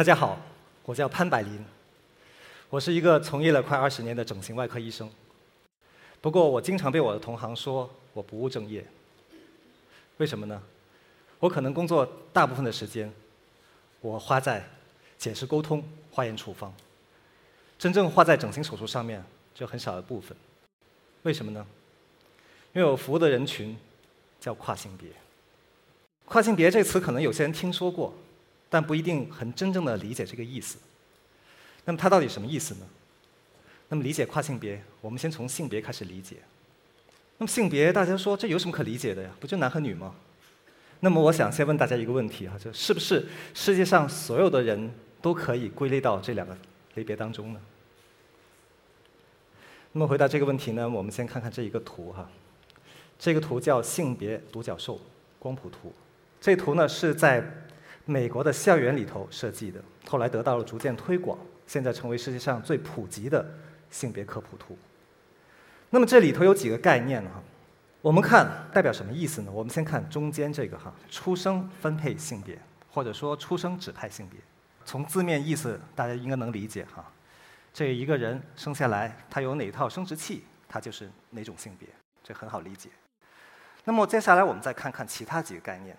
大家好，我叫潘百林，我是一个从业了快二十年的整形外科医生。不过我经常被我的同行说我不务正业，为什么呢？我可能工作大部分的时间，我花在解释沟通、化验处方，真正花在整形手术上面就很少的部分。为什么呢？因为我服务的人群叫跨性别。跨性别这词可能有些人听说过，但不一定很真正的理解这个意思。那么它到底什么意思呢？那么理解跨性别，我们先从性别开始理解。那么性别，大家说这有什么可理解的呀？不就男和女吗？那么我想先问大家一个问题啊，就是不是世界上所有的人都可以归类到这两个类别当中呢？那么回答这个问题呢，我们先看看这一个图哈。这个图叫性别独角兽光谱图。这图呢是在美国的校园里头设计的，后来得到了逐渐推广，现在成为世界上最普及的性别科普图。那么这里头有几个概念哈，我们看代表什么意思呢？我们先看中间这个哈，出生分配性别，或者说出生指派性别。从字面意思大家应该能理解哈，这一个人生下来他有哪套生殖器，他就是哪种性别，这很好理解。那么接下来我们再看看其他几个概念。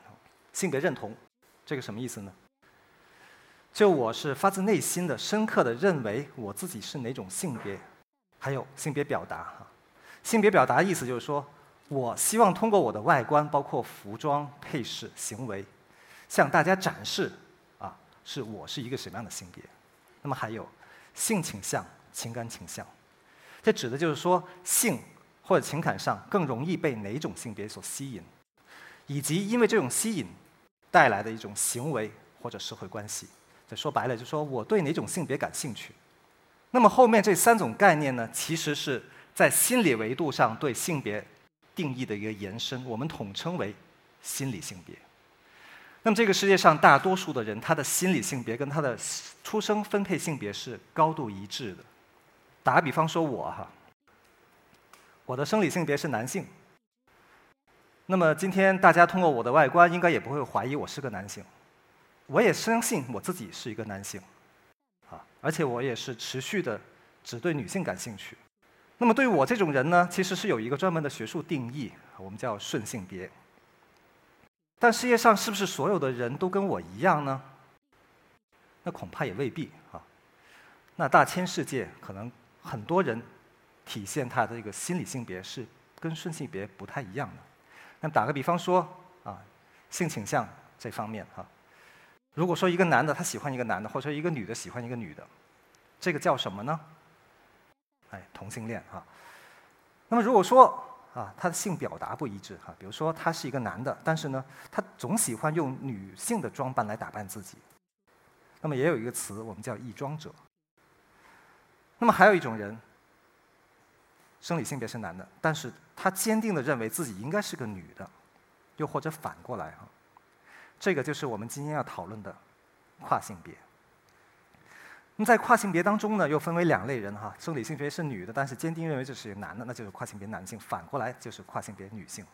性别认同，这个什么意思呢？就我是发自内心的、深刻的认为我自己是哪种性别，还有性别表达哈。性别表达意思就是说，我希望通过我的外观，包括服装、配饰、行为，向大家展示啊，是我是一个什么样的性别。那么还有性倾向、情感倾向，这指的就是说性或者情感上更容易被哪种性别所吸引，以及因为这种吸引。带来的一种行为或者社会关系，这说白了就是说我对哪种性别感兴趣。那么后面这三种概念呢，其实是在心理维度上对性别定义的一个延伸，我们统称为心理性别。那么这个世界上大多数的人，他的心理性别跟他的出生分配性别是高度一致的。打个比方说，我哈，我的生理性别是男性。那么今天大家通过我的外观，应该也不会怀疑我是个男性。我也相信我自己是一个男性，啊，而且我也是持续的只对女性感兴趣。那么对于我这种人呢，其实是有一个专门的学术定义，我们叫顺性别。但世界上是不是所有的人都跟我一样呢？那恐怕也未必啊。那大千世界可能很多人体现他的一个心理性别是跟顺性别不太一样的。那打个比方说啊，性倾向这方面哈，如果说一个男的他喜欢一个男的，或者说一个女的喜欢一个女的，这个叫什么呢？哎，同性恋哈。那么如果说啊，他的性表达不一致哈，比如说他是一个男的，但是呢，他总喜欢用女性的装扮来打扮自己，那么也有一个词我们叫异装者。那么还有一种人。生理性别是男的，但是他坚定的认为自己应该是个女的，又或者反过来哈，这个就是我们今天要讨论的跨性别。那么在跨性别当中呢，又分为两类人哈，生理性别是女的，但是坚定认为这是男的，那就是跨性别男性；反过来就是跨性别女性。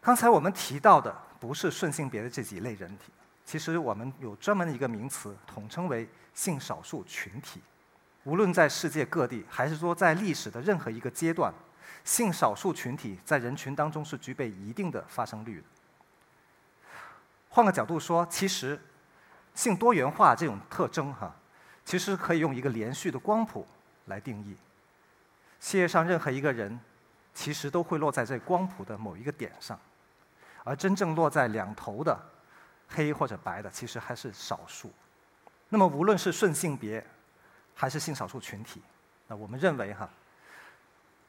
刚才我们提到的不是顺性别的这几类人体，其实我们有专门的一个名词，统称为性少数群体。无论在世界各地，还是说在历史的任何一个阶段，性少数群体在人群当中是具备一定的发生率的。换个角度说，其实性多元化这种特征，哈，其实可以用一个连续的光谱来定义。世界上任何一个人，其实都会落在这光谱的某一个点上，而真正落在两头的黑或者白的，其实还是少数。那么，无论是顺性别，还是性少数群体，那我们认为哈，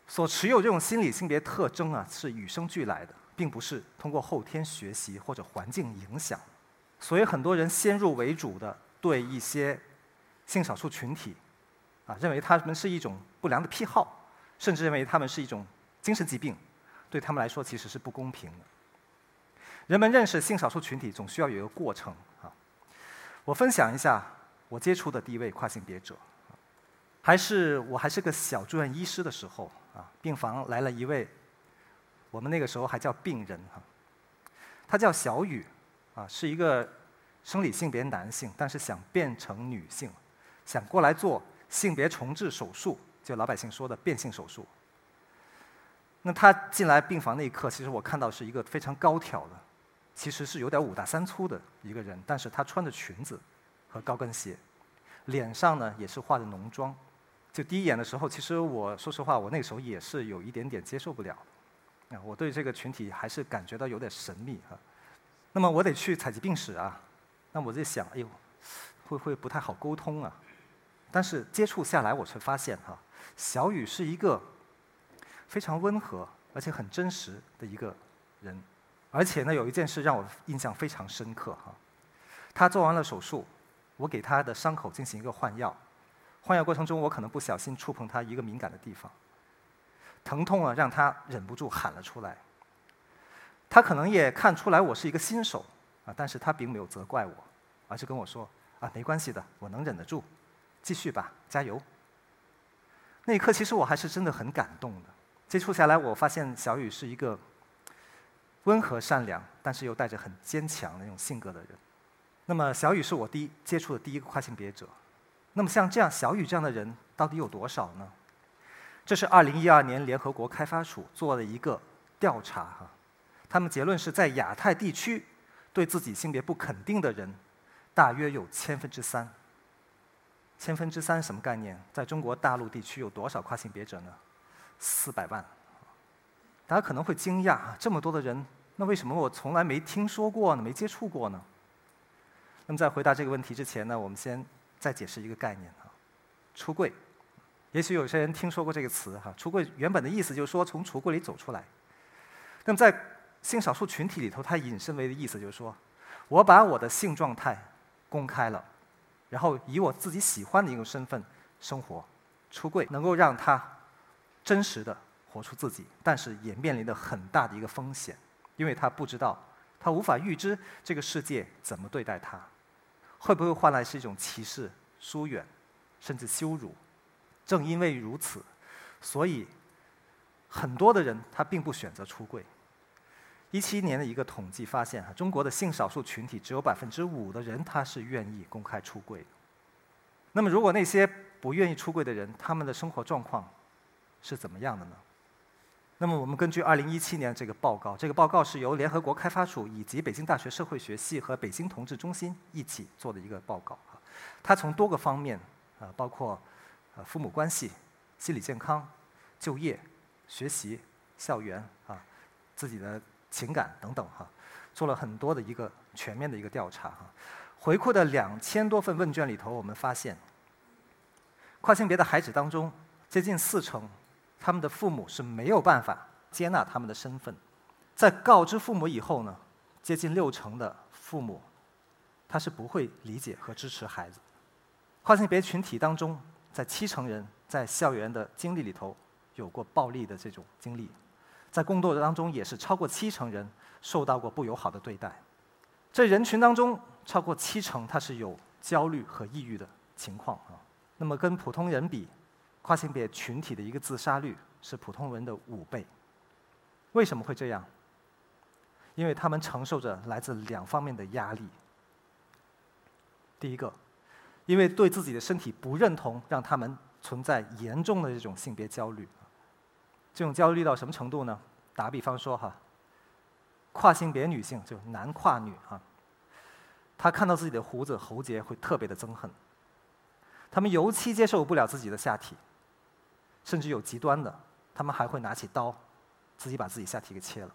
所持有这种心理性别特征啊，是与生俱来的，并不是通过后天学习或者环境影响。所以很多人先入为主的对一些性少数群体啊，认为他们是一种不良的癖好，甚至认为他们是一种精神疾病，对他们来说其实是不公平的。人们认识性少数群体总需要有一个过程啊。我分享一下我接触的第一位跨性别者。还是我还是个小住院医师的时候啊，病房来了一位，我们那个时候还叫病人哈，他叫小雨，啊，是一个生理性别男性，但是想变成女性，想过来做性别重置手术，就老百姓说的变性手术。那他进来病房那一刻，其实我看到是一个非常高挑的，其实是有点五大三粗的一个人，但是他穿着裙子和高跟鞋，脸上呢也是化着浓妆。就第一眼的时候，其实我说实话，我那个时候也是有一点点接受不了。啊，我对这个群体还是感觉到有点神秘啊。那么我得去采集病史啊，那我在想，哎呦，会不会不太好沟通啊？但是接触下来，我却发现哈，小雨是一个非常温和而且很真实的一个人。而且呢，有一件事让我印象非常深刻哈。他做完了手术，我给他的伤口进行一个换药，换药过程中我可能不小心触碰他一个敏感的地方，疼痛啊让他忍不住喊了出来。他可能也看出来我是一个新手，啊，但是他并没有责怪我，而是跟我说：“啊，没关系的，我能忍得住，继续吧，加油。”那一刻，其实我还是真的很感动的。接触下来，我发现小雨是一个温和善良，但是又带着很坚强的那种性格的人。那么，小雨是我第一接触的第一个跨性别者。那么，像这样小雨这样的人，到底有多少呢？这是二零一二年联合国开发署做的一个调查，哈。他们结论是在亚太地区，对自己性别不肯定的人，大约有千分之三。千分之三什么概念？在中国大陆地区有多少跨性别者呢？四百万。大家可能会惊讶，这么多的人，那为什么我从来没听说过呢？没接触过呢？那么在回答这个问题之前呢，我们先再解释一个概念啊，出柜。也许有些人听说过这个词哈，出柜原本的意思就是说从橱柜里走出来。那么在性少数群体里头，它引申为的意思就是说，我把我的性状态公开了，然后以我自己喜欢的一个身份生活，出柜能够让他真实的活出自己，但是也面临着很大的一个风险，因为他不知道，他无法预知这个世界怎么对待他，会不会换来是一种歧视、疏远，甚至羞辱。正因为如此，所以很多的人他并不选择出柜。一七年的一个统计发现，哈，中国的性少数群体只有百分之五的人他是愿意公开出柜的。那么，如果那些不愿意出柜的人，他们的生活状况是怎么样的呢？那么，我们根据二零一七年这个报告，这个报告是由联合国开发署以及北京大学社会学系和北京同志中心一起做的一个报告。它从多个方面啊，包括呃父母关系、心理健康、就业、学习、校园啊，自己的。情感等等哈，做了很多的一个全面的一个调查哈，回馈的两千多份问卷里头，我们发现，跨性别的孩子当中，接近四成，他们的父母是没有办法接纳他们的身份，在告知父母以后呢，接近六成的父母，他是不会理解和支持孩子。跨性别群体当中，在七成人在校园的经历里头，有过暴力的这种经历。在工作当中，也是超过七成人受到过不友好的对待。这人群当中，超过七成他是有焦虑和抑郁的情况啊。那么跟普通人比，跨性别群体的一个自杀率是普通人的五倍。为什么会这样？因为他们承受着来自两方面的压力。第一个，因为对自己的身体不认同，让他们存在严重的这种性别焦虑。这种焦虑到什么程度呢？打比方说哈，跨性别女性就男跨女哈，她看到自己的胡子喉结会特别的憎恨，他们尤其接受不了自己的下体，甚至有极端的，他们还会拿起刀，自己把自己下体给切了。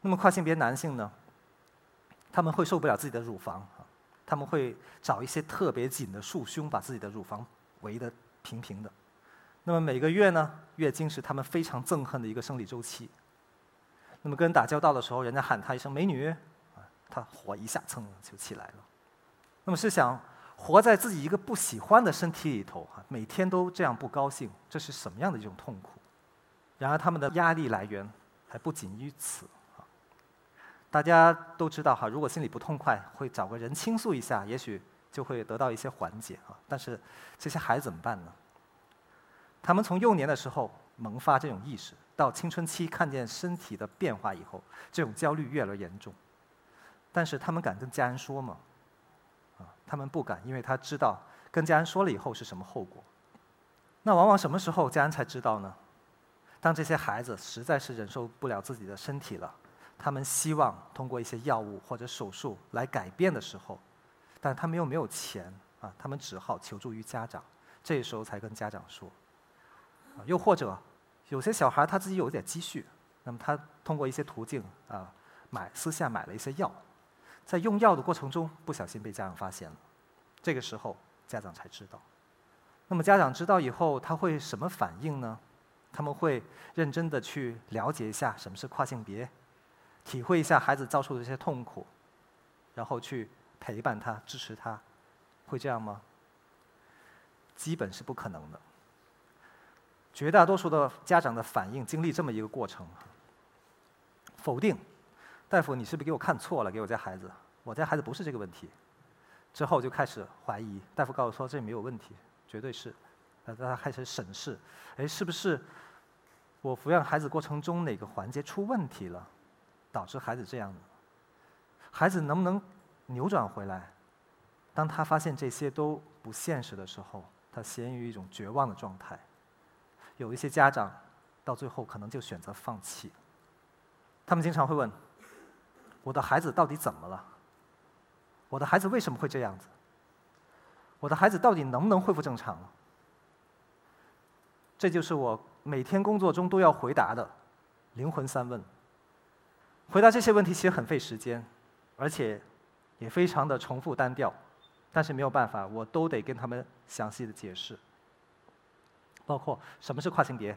那么跨性别男性呢？他们会受不了自己的乳房，他们会找一些特别紧的束胸，把自己的乳房围得平平的。那么每个月呢，月经是他们非常憎恨的一个生理周期。那么跟人打交道的时候，人家喊他一声“美女”，他火一下蹭就起来了。那么试想，活在自己一个不喜欢的身体里头，哈，每天都这样不高兴，这是什么样的一种痛苦？然而他们的压力来源还不仅于此，啊，大家都知道哈，如果心里不痛快，会找个人倾诉一下，也许就会得到一些缓解啊。但是这些孩子怎么办呢？他们从幼年的时候萌发这种意识，到青春期看见身体的变化以后，这种焦虑越来越严重。但是他们敢跟家人说吗？他们不敢，因为他知道跟家人说了以后是什么后果。那往往什么时候家人才知道呢？当这些孩子实在是忍受不了自己的身体了，他们希望通过一些药物或者手术来改变的时候，但他们又没有钱啊，他们只好求助于家长，这时候才跟家长说。又或者有些小孩他自己有一点积蓄，那么他通过一些途径啊买私下买了一些药，在用药的过程中不小心被家长发现了，这个时候家长才知道。那么家长知道以后，他会什么反应呢？他们会认真的去了解一下什么是跨性别，体会一下孩子遭受的这些痛苦，然后去陪伴他、支持他，会这样吗？基本是不可能的。绝大多数的家长的反应经历这么一个过程：否定，大夫，你是不是给我看错了？给我家孩子，我家孩子不是这个问题。之后就开始怀疑，大夫告诉说这没有问题。绝对是，呃，他开始审视，哎，是不是我抚养孩子过程中哪个环节出问题了，导致孩子这样的？孩子能不能扭转回来？当他发现这些都不现实的时候，他陷于一种绝望的状态。有一些家长到最后可能就选择放弃。他们经常会问：“我的孩子到底怎么了？我的孩子为什么会这样子？”我的孩子到底能不能恢复正常？这就是我每天工作中都要回答的灵魂三问。回答这些问题其实很费时间，而且也非常的重复单调，但是没有办法，我都得跟他们详细的解释。包括什么是跨性别，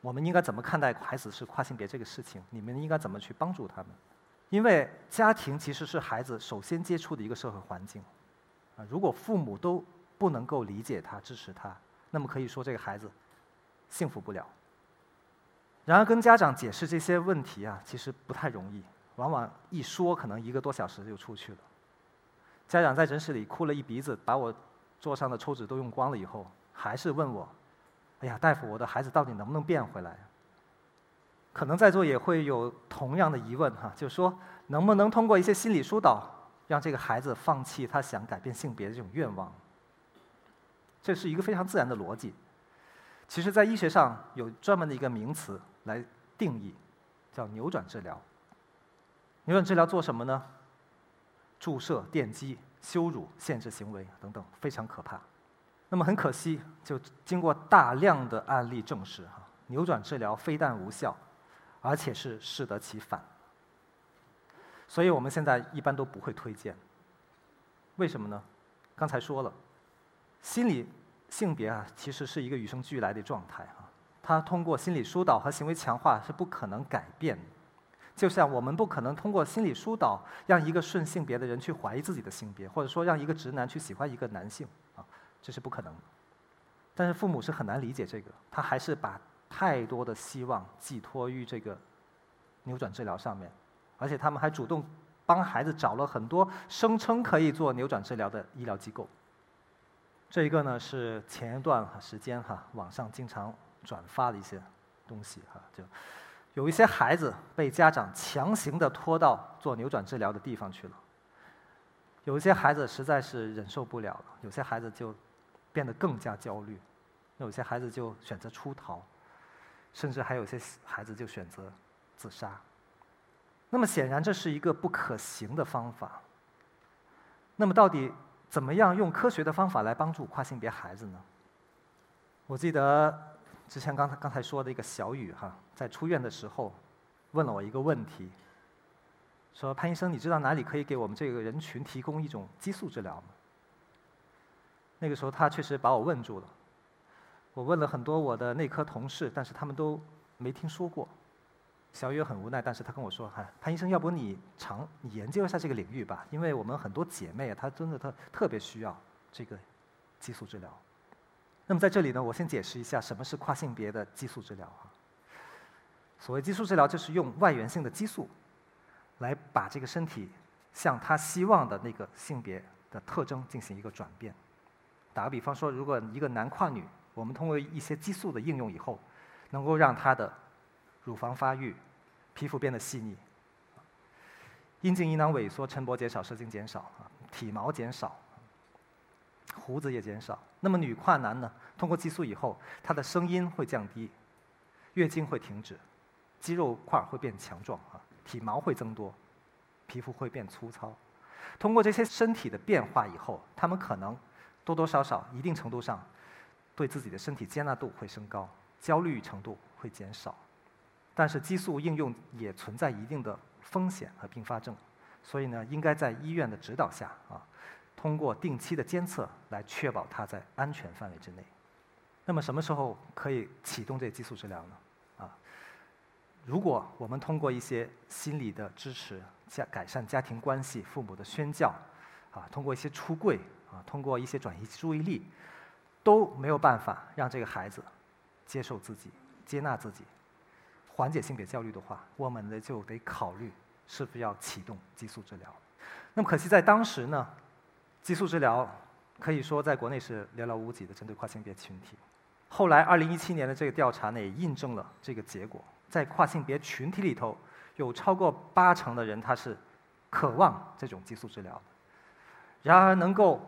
我们应该怎么看待孩子是跨性别这个事情？你们应该怎么去帮助他们？因为家庭其实是孩子首先接触的一个社会环境。啊，如果父母都不能够理解他、支持他，那么可以说这个孩子幸福不了。然而，跟家长解释这些问题啊，其实不太容易，往往一说可能一个多小时就出去了。家长在诊室里哭了一鼻子，把我桌上的抽纸都用光了以后，还是问我：“哎呀，大夫，我的孩子到底能不能变回来？”可能在座也会有同样的疑问哈，就是说能不能通过一些心理疏导？让这个孩子放弃他想改变性别的这种愿望，这是一个非常自然的逻辑。其实，在医学上有专门的一个名词来定义，叫扭转治疗。扭转治疗做什么呢？注射、电击、羞辱、限制行为等等，非常可怕。那么很可惜，就经过大量的案例证实，哈，扭转治疗非但无效，而且是适得其反。所以我们现在一般都不会推荐。为什么呢？刚才说了，心理性别啊，其实是一个与生俱来的状态啊。它通过心理疏导和行为强化是不可能改变的。就像我们不可能通过心理疏导让一个顺性别的人去怀疑自己的性别，或者说让一个直男去喜欢一个男性啊，这是不可能。但是父母是很难理解这个，他还是把太多的希望寄托于这个扭转治疗上面。而且他们还主动帮孩子找了很多声称可以做扭转治疗的医疗机构。这一个呢是前一段时间哈网上经常转发的一些东西哈，就有一些孩子被家长强行的拖到做扭转治疗的地方去了。有一些孩子实在是忍受不了，有些孩子就变得更加焦虑，有些孩子就选择出逃，甚至还有些孩子就选择自杀。那么显然，这是一个不可行的方法。那么，到底怎么样用科学的方法来帮助跨性别孩子呢？我记得之前刚才刚才说的一个小雨哈，在出院的时候问了我一个问题，说潘医生，你知道哪里可以给我们这个人群提供一种激素治疗吗？那个时候他确实把我问住了。我问了很多我的内科同事，但是他们都没听说过。小雨很无奈，但是他跟我说：“哈，潘医生，要不你尝，你研究一下这个领域吧，因为我们很多姐妹啊，她真的她特别需要这个激素治疗。”那么在这里呢，我先解释一下什么是跨性别的激素治疗哈。所谓激素治疗，就是用外源性的激素来把这个身体向他希望的那个性别的特征进行一个转变。打个比方说，如果一个男跨女，我们通过一些激素的应用以后，能够让他的乳房发育。皮肤变得细腻，阴茎阴囊萎缩，晨勃减少，射精减少，体毛减少，胡子也减少。那么女跨男呢？通过激素以后，他的声音会降低，月经会停止，肌肉块会变强壮啊，体毛会增多，皮肤会变粗糙。通过这些身体的变化以后，他们可能多多少少、一定程度上，对自己的身体接纳度会升高，焦虑程度会减少。但是激素应用也存在一定的风险和并发症，所以呢，应该在医院的指导下啊，通过定期的监测来确保它在安全范围之内。那么什么时候可以启动这激素治疗呢？啊，如果我们通过一些心理的支持。家改善家庭关系，父母的宣教，啊，通过一些出柜，啊，通过一些转移注意力，都没有办法让这个孩子接受自己、接纳自己，缓解性别焦虑的话，我们呢就得考虑是不是要启动激素治疗。那么可惜在当时呢，激素治疗可以说在国内是寥寥无几的，针对跨性别群体。后来二零一七年的这个调查呢，也印证了这个结果，在跨性别群体里头。有超过八成的人他是渴望这种激素治疗的，然而能够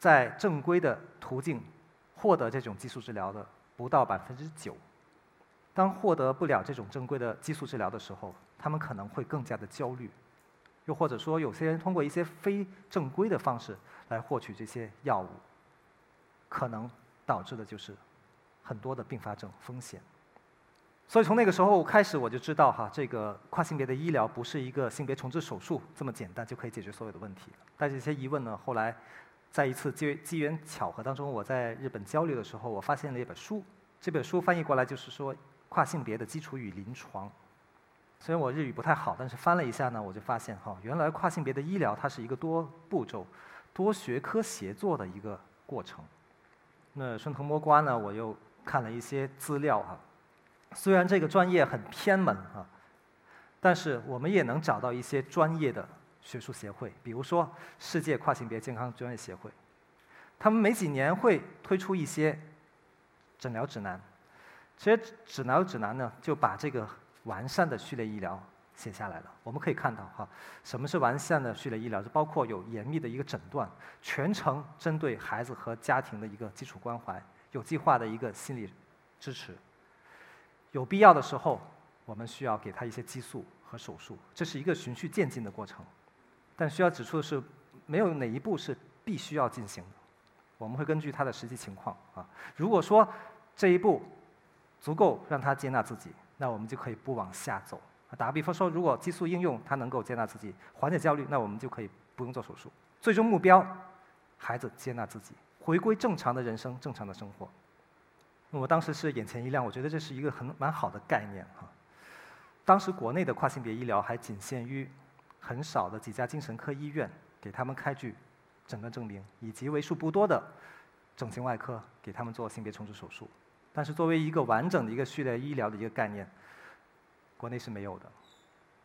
在正规的途径获得这种激素治疗的不到百分之九。当获得不了这种正规的激素治疗的时候，他们可能会更加的焦虑，又或者说有些人通过一些非正规的方式来获取这些药物，可能导致的就是很多的并发症风险。所以从那个时候开始，我就知道哈，这个跨性别的医疗不是一个性别重置手术这么简单就可以解决所有的问题。带着这些疑问呢，后来在一次机机缘巧合当中，我在日本交流的时候，我发现了一本书。这本书翻译过来就是说跨性别的基础与临床。虽然我日语不太好，但是翻了一下呢，我就发现哈，原来跨性别的医疗它是一个多步骤、多学科协作的一个过程。那顺藤摸瓜呢，我又看了一些资料哈。虽然这个专业很偏门啊，但是我们也能找到一些专业的学术协会，比如说世界跨性别健康专业协会，他们每几年会推出一些诊疗指南。这些诊疗指南呢，就把这个完善的序列医疗写下来了。我们可以看到哈，什么是完善的序列医疗？就包括有严密的一个诊断，全程针对孩子和家庭的一个基础关怀，有计划的一个心理支持。有必要的时候，我们需要给他一些激素和手术，这是一个循序渐进的过程。但需要指出的是，没有哪一步是必须要进行的。我们会根据他的实际情况啊，如果说这一步足够让他接纳自己，那我们就可以不往下走。打个比方说，如果激素应用他能够接纳自己，缓解焦虑，那我们就可以不用做手术。最终目标，孩子接纳自己，回归正常的人生，正常的生活。我当时是眼前一亮，我觉得这是一个很蛮好的概念哈。当时国内的跨性别医疗还仅限于很少的几家精神科医院给他们开具诊断证明，以及为数不多的整形外科给他们做性别重置手术。但是作为一个完整的一个序列医疗的一个概念，国内是没有的。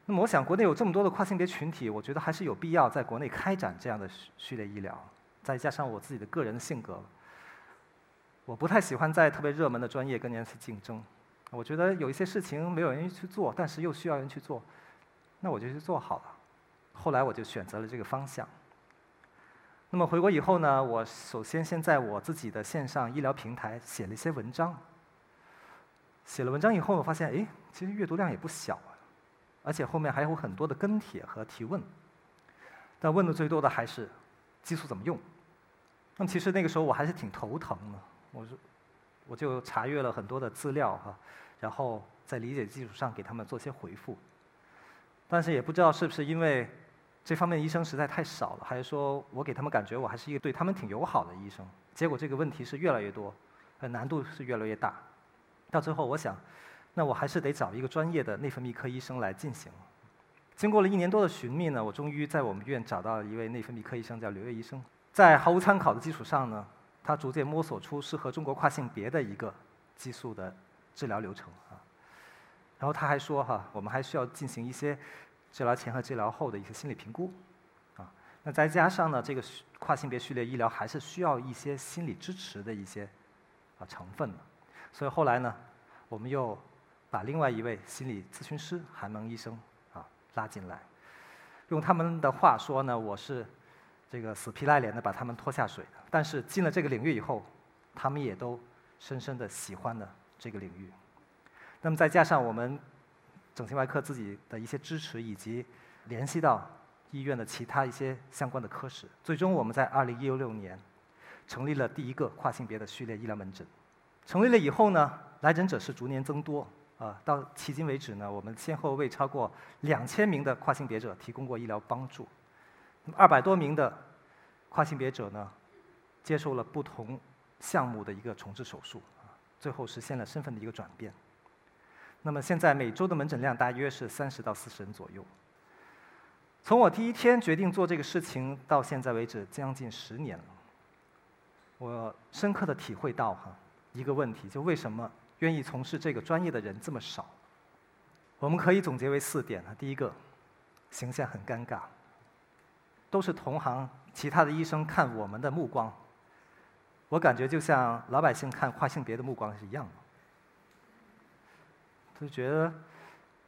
那么我想，国内有这么多的跨性别群体，我觉得还是有必要在国内开展这样的序序列医疗。再加上我自己的个人的性格。我不太喜欢在特别热门的专业跟人去竞争，我觉得有一些事情没有人去做，但是又需要人去做，那我就去做好了。后来我就选择了这个方向。那么回国以后呢，我首先先在我自己的线上医疗平台写了一些文章。写了文章以后，我发现，哎，其实阅读量也不小啊，而且后面还有很多的跟帖和提问。但问的最多的还是激素怎么用。那么其实那个时候我还是挺头疼的。我就我就查阅了很多的资料哈，然后在理解基础上给他们做些回复，但是也不知道是不是因为这方面医生实在太少了，还是说我给他们感觉我还是一个对他们挺友好的医生，结果这个问题是越来越多，呃难度是越来越大，到最后我想，那我还是得找一个专业的内分泌科医生来进行。经过了一年多的寻觅呢，我终于在我们医院找到了一位内分泌科医生，叫刘烨医生，在毫无参考的基础上呢。他逐渐摸索出适合中国跨性别的一个激素的治疗流程啊，然后他还说哈，我们还需要进行一些治疗前和治疗后的一些心理评估啊，那再加上呢，这个跨性别序列医疗还是需要一些心理支持的一些啊成分的，所以后来呢，我们又把另外一位心理咨询师韩萌医生啊拉进来，用他们的话说呢，我是这个死皮赖脸的把他们拖下水的。但是进了这个领域以后，他们也都深深的喜欢了这个领域。那么再加上我们整形外科自己的一些支持，以及联系到医院的其他一些相关的科室，最终我们在二零一六年成立了第一个跨性别的序列医疗门诊。成立了以后呢，来诊者是逐年增多啊，到迄今为止呢，我们先后为超过两千名的跨性别者提供过医疗帮助，那么二百多名的跨性别者呢，接受了不同项目的一个重置手术，最后实现了身份的一个转变。那么现在每周的门诊量大约是三十到四十人左右。从我第一天决定做这个事情到现在为止，将近十年了。我深刻的体会到哈一个问题，就为什么愿意从事这个专业的人这么少？我们可以总结为四点啊。第一个，形象很尴尬，都是同行，其他的医生看我们的目光，我感觉就像老百姓看跨性别的目光是一样的。就觉得，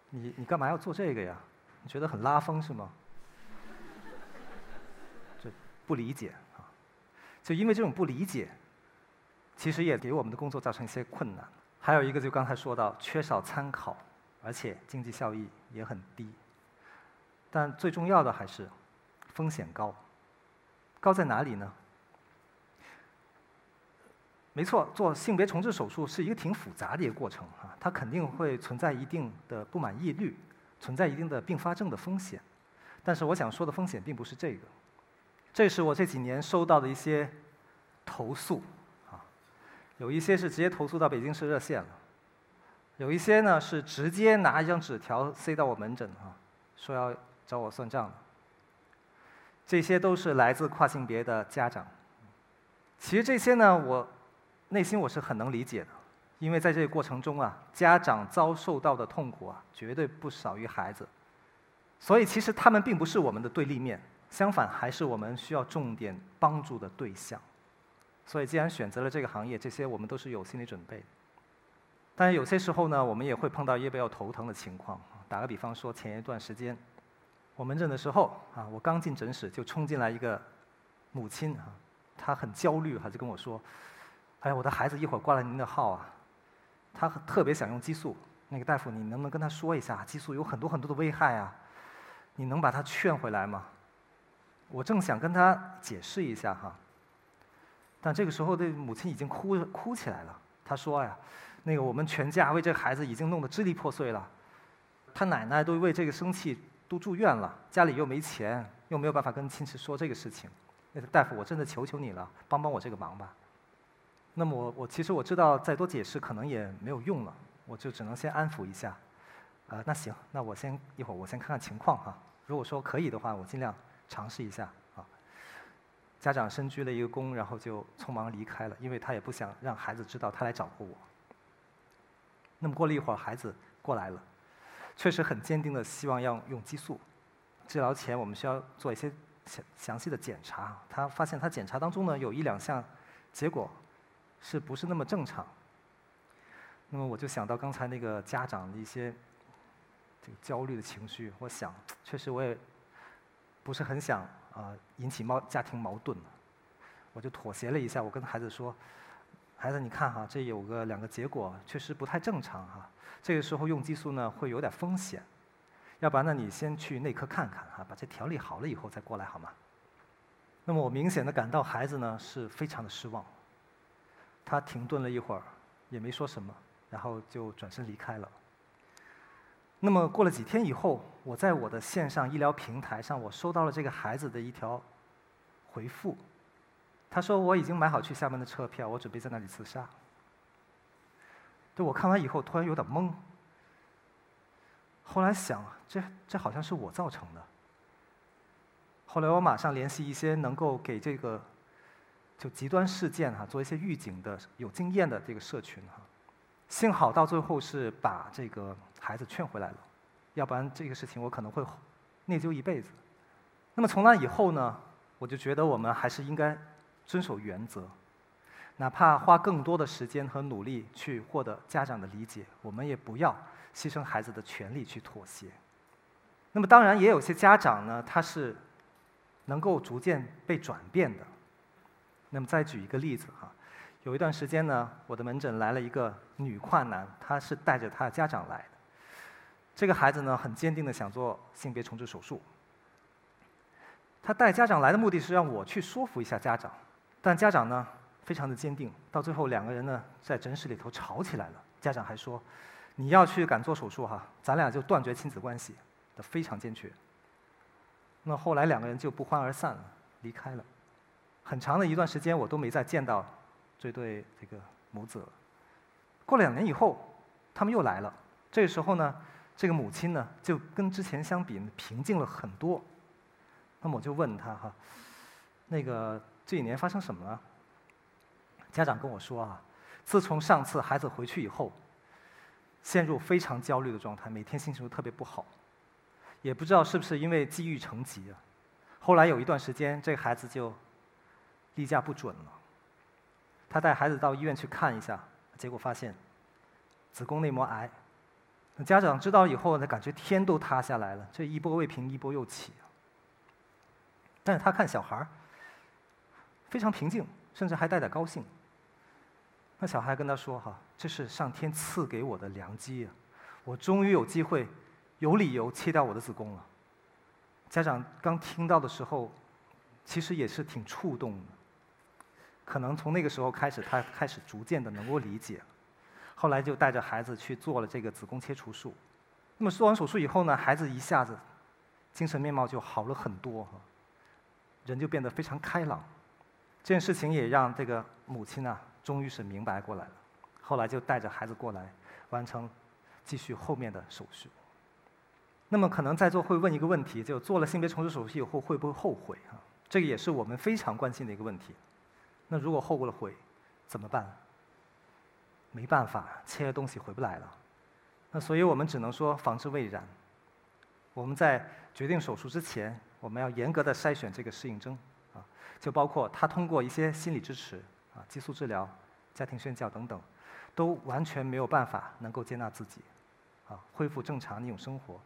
你你干嘛要做这个呀？你觉得很拉风是吗？就不理解啊！就因为这种不理解，其实也给我们的工作造成一些困难。还有一个就刚才说到，缺少参考，而且经济效益也很低。但最重要的还是风险高。高在哪里呢？没错，做性别重置手术是一个挺复杂的一个过程啊，它肯定会存在一定的不满意率，存在一定的并发症的风险。但是我想说的风险并不是这个，这是我这几年收到的一些投诉啊，有一些是直接投诉到北京市热线了，有一些呢是直接拿一张纸条塞到我门诊啊，说要找我算账的。这些都是来自跨性别的家长。其实这些呢，我。内心我是很能理解的，因为在这个过程中啊，家长遭受到的痛苦啊，绝对不少于孩子。所以其实他们并不是我们的对立面，相反还是我们需要重点帮助的对象。所以既然选择了这个行业，这些我们都是有心理准备。但是有些时候呢，我们也会碰到一些比较头疼的情况。打个比方说，前一段时间我门诊的时候啊，我刚进诊室就冲进来一个母亲啊，她很焦虑，她就跟我说。哎，我的孩子一会儿挂了您的号啊，他特别想用激素。那个大夫，你能不能跟他说一下，激素有很多很多的危害啊？你能把他劝回来吗？我正想跟他解释一下哈，但这个时候的母亲已经哭哭起来了。她说呀，那个我们全家为这个孩子已经弄得支离破碎了，他奶奶都为这个生气都住院了，家里又没钱，又没有办法跟亲戚说这个事情。那个大夫，我真的求求你了，帮帮我这个忙吧。那么我我其实我知道再多解释可能也没有用了，我就只能先安抚一下。呃，那行，那我先一会儿我先看看情况哈。如果说可以的话，我尽量尝试一下啊。家长深鞠了一个躬，然后就匆忙离开了，因为他也不想让孩子知道他来找过我。那么过了一会儿，孩子过来了，确实很坚定的希望要用激素。治疗前我们需要做一些详详细的检查，他发现他检查当中呢有一两项结果。是不是那么正常？那么我就想到刚才那个家长的一些这个焦虑的情绪，我想，确实我也不是很想啊引起矛家庭矛盾，我就妥协了一下，我跟孩子说：“孩子，你看哈，这有个两个结果，确实不太正常哈。这个时候用激素呢会有点风险，要不然呢你先去内科看看哈，把这调理好了以后再过来好吗？”那么我明显的感到孩子呢是非常的失望。他停顿了一会儿，也没说什么，然后就转身离开了。那么过了几天以后，我在我的线上医疗平台上，我收到了这个孩子的一条回复。他说：“我已经买好去厦门的车票，我准备在那里自杀。”对我看完以后，突然有点懵。后来想，这这好像是我造成的。后来我马上联系一些能够给这个。就极端事件哈，做一些预警的有经验的这个社群哈，幸好到最后是把这个孩子劝回来了，要不然这个事情我可能会内疚一辈子。那么从那以后呢，我就觉得我们还是应该遵守原则，哪怕花更多的时间和努力去获得家长的理解，我们也不要牺牲孩子的权利去妥协。那么当然也有些家长呢，他是能够逐渐被转变的。那么再举一个例子哈，有一段时间呢，我的门诊来了一个女跨男，她是带着她的家长来的。这个孩子呢，很坚定的想做性别重置手术。他带家长来的目的是让我去说服一下家长，但家长呢非常的坚定，到最后两个人呢在诊室里头吵起来了。家长还说：“你要去敢做手术哈，咱俩就断绝亲子关系。”的非常坚决。那后来两个人就不欢而散了，离开了。很长的一段时间我都没再见到这对这个母子了。过了两年以后，他们又来了。这个时候呢，这个母亲呢就跟之前相比平静了很多。那么我就问他哈，那个这几年发生什么了？家长跟我说啊，自从上次孩子回去以后，陷入非常焦虑的状态，每天心情都特别不好，也不知道是不是因为积郁成疾啊。后来有一段时间，这个孩子就例假不准了。他带孩子到医院去看一下，结果发现子宫内膜癌。家长知道以后呢，感觉天都塌下来了，这一波未平一波又起。但是他看小孩儿非常平静，甚至还带点高兴。那小孩跟他说：“哈，这是上天赐给我的良机啊，我终于有机会、有理由切掉我的子宫了。”家长刚听到的时候，其实也是挺触动的。可能从那个时候开始，他开始逐渐的能够理解。后来就带着孩子去做了这个子宫切除术。那么做完手术以后呢，孩子一下子精神面貌就好了很多哈。人就变得非常开朗，这件事情也让这个母亲呢，终于是明白过来了。后来就带着孩子过来，完成继续后面的手术。那么可能在座会问一个问题：就做了性别重置手术以后会不会后悔啊？这个也是我们非常关心的一个问题。那如果后了悔，怎么办？没办法，切了东西回不来了。那所以我们只能说防之未然。我们在决定手术之前。我们要严格的筛选这个适应症，啊，就包括他通过一些心理支持，啊，激素治疗、家庭宣教等等，都完全没有办法能够接纳自己，啊，恢复正常那种生活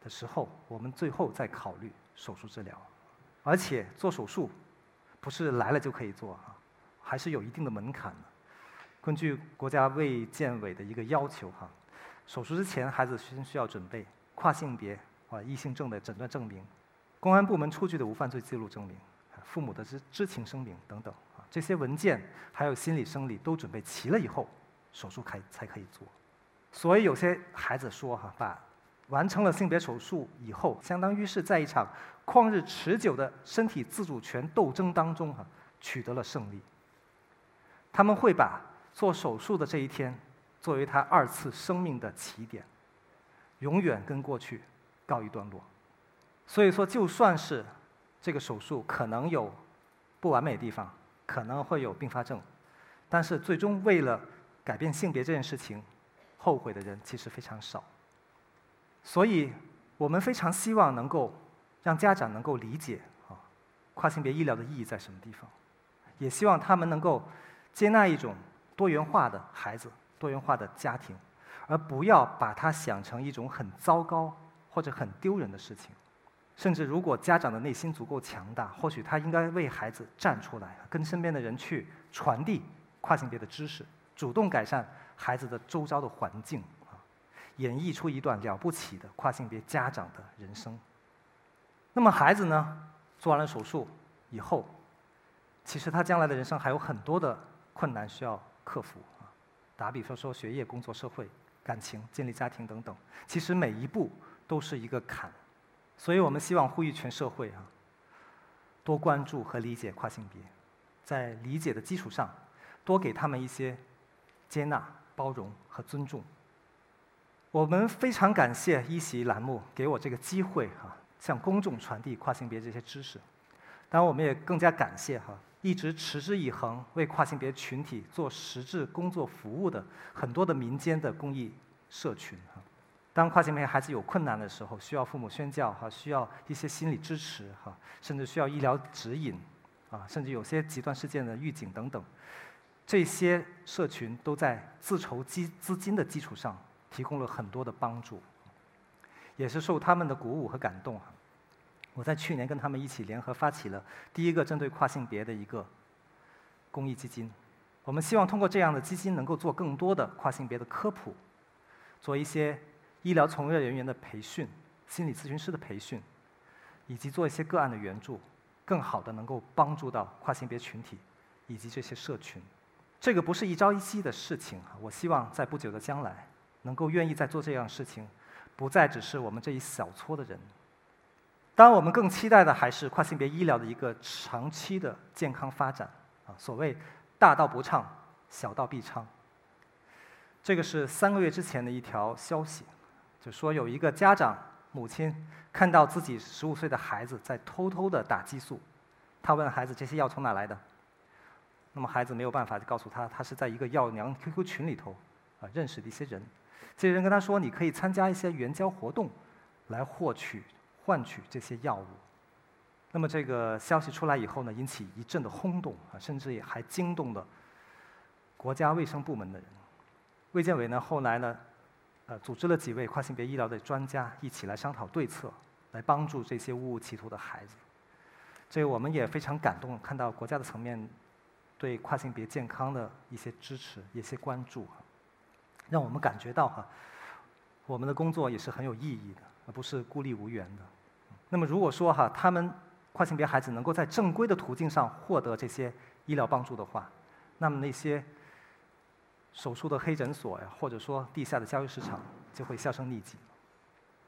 的时候，我们最后再考虑手术治疗。而且做手术不是来了就可以做啊，还是有一定的门槛的。根据国家卫健委的一个要求，哈，手术之前孩子先需要准备跨性别啊异性症的诊断证明。公安部门出具的无犯罪记录证明，父母的知知情声明等等啊，这些文件还有心理生理都准备齐了以后，手术开才可以做。所以有些孩子说哈，把完成了性别手术以后，相当于是在一场旷日持久的身体自主权斗争当中哈，取得了胜利。他们会把做手术的这一天作为他二次生命的起点，永远跟过去告一段落。所以说，就算是这个手术可能有不完美的地方，可能会有并发症，但是最终为了改变性别这件事情，后悔的人其实非常少。所以我们非常希望能够让家长能够理解啊，跨性别医疗的意义在什么地方，也希望他们能够接纳一种多元化的孩子、多元化的家庭，而不要把它想成一种很糟糕或者很丢人的事情。甚至，如果家长的内心足够强大，或许他应该为孩子站出来，跟身边的人去传递跨性别的知识，主动改善孩子的周遭的环境，啊，演绎出一段了不起的跨性别家长的人生。那么，孩子呢，做完了手术以后，其实他将来的人生还有很多的困难需要克服啊。打比方说，学业、工作、社会、感情、建立家庭等等，其实每一步都是一个坎。所以我们希望呼吁全社会啊，多关注和理解跨性别，在理解的基础上，多给他们一些接纳、包容和尊重。我们非常感谢一席栏目给我这个机会哈，向公众传递跨性别这些知识。当然，我们也更加感谢哈，一直持之以恒为跨性别群体做实质工作服务的很多的民间的公益社群哈。当跨性别孩子有困难的时候，需要父母宣教哈，需要一些心理支持哈，甚至需要医疗指引，啊，甚至有些极端事件的预警等等，这些社群都在自筹基资金的基础上提供了很多的帮助。也是受他们的鼓舞和感动哈。我在去年跟他们一起联合发起了第一个针对跨性别的一个公益基金。我们希望通过这样的基金，能够做更多的跨性别的科普，做一些医疗从业人员的培训、心理咨询师的培训，以及做一些个案的援助，更好的能够帮助到跨性别群体以及这些社群。这个不是一朝一夕的事情！我希望在不久的将来，能够愿意在做这样事情，不再只是我们这一小撮的人。当然，我们更期待的还是跨性别医疗的一个长期的健康发展啊！所谓。大道不畅，小道必昌。这个是三个月之前的一条消息，就说有一个家长母亲看到自己十五岁的孩子在偷偷的打激素，他问孩子这些药从哪来的？那么孩子没有办法就告诉他，他是在一个药娘 QQ 群里头啊认识的一些人，这些人跟他说你可以参加一些援交活动，来获取换取这些药物。那么这个消息出来以后呢，引起一阵的轰动啊，甚至也还惊动了国家卫生部门的人。卫健委呢后来呢，呃，组织了几位跨性别医疗的专家一起来商讨对策，来帮助这些误入歧途的孩子。这个我们也非常感动，看到国家的层面对跨性别健康的一些支持、一些关注，让我们感觉到哈，我们的工作也是很有意义的，而不是孤立无援的。那么如果说哈，他们跨性别孩子能够在正规的途径上获得这些医疗帮助的话，那么那些手术的黑诊所呀，或者说地下的交易市场就会销声匿迹。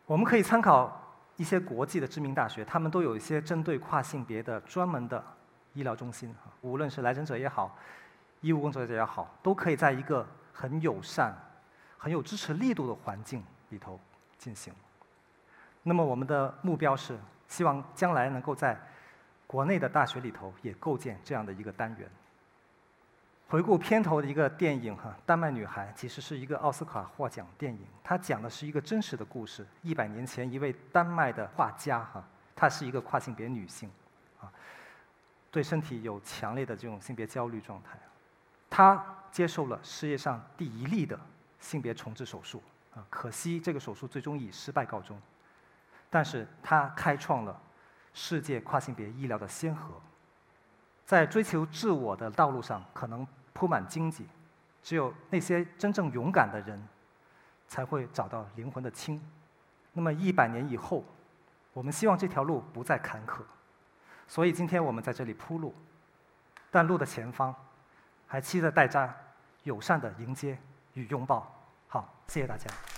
我们可以参考一些国际的知名大学，他们都有一些针对跨性别的专门的医疗中心，无论是来诊者也好，医务工作者也好，都可以在一个很友善、很有支持力度的环境里头进行。那么我们的目标是。希望将来能够在国内的大学里头也构建这样的一个单元。回顾片头的一个电影哈，《丹麦女孩》其实是一个奥斯卡获奖电影，它讲的是一个真实的故事。一百年前，一位丹麦的画家哈，她是一个跨性别女性，啊，对身体有强烈的这种性别焦虑状态，她接受了世界上第一例的性别重置手术，啊，可惜这个手术最终以失败告终。但是他开创了世界跨性别医疗的先河，在追求自我的道路上，可能铺满荆棘，只有那些真正勇敢的人，才会找到灵魂的清。那么一百年以后，我们希望这条路不再坎坷，所以今天我们在这里铺路，但路的前方，还期待大家友善的迎接与拥抱。好，谢谢大家。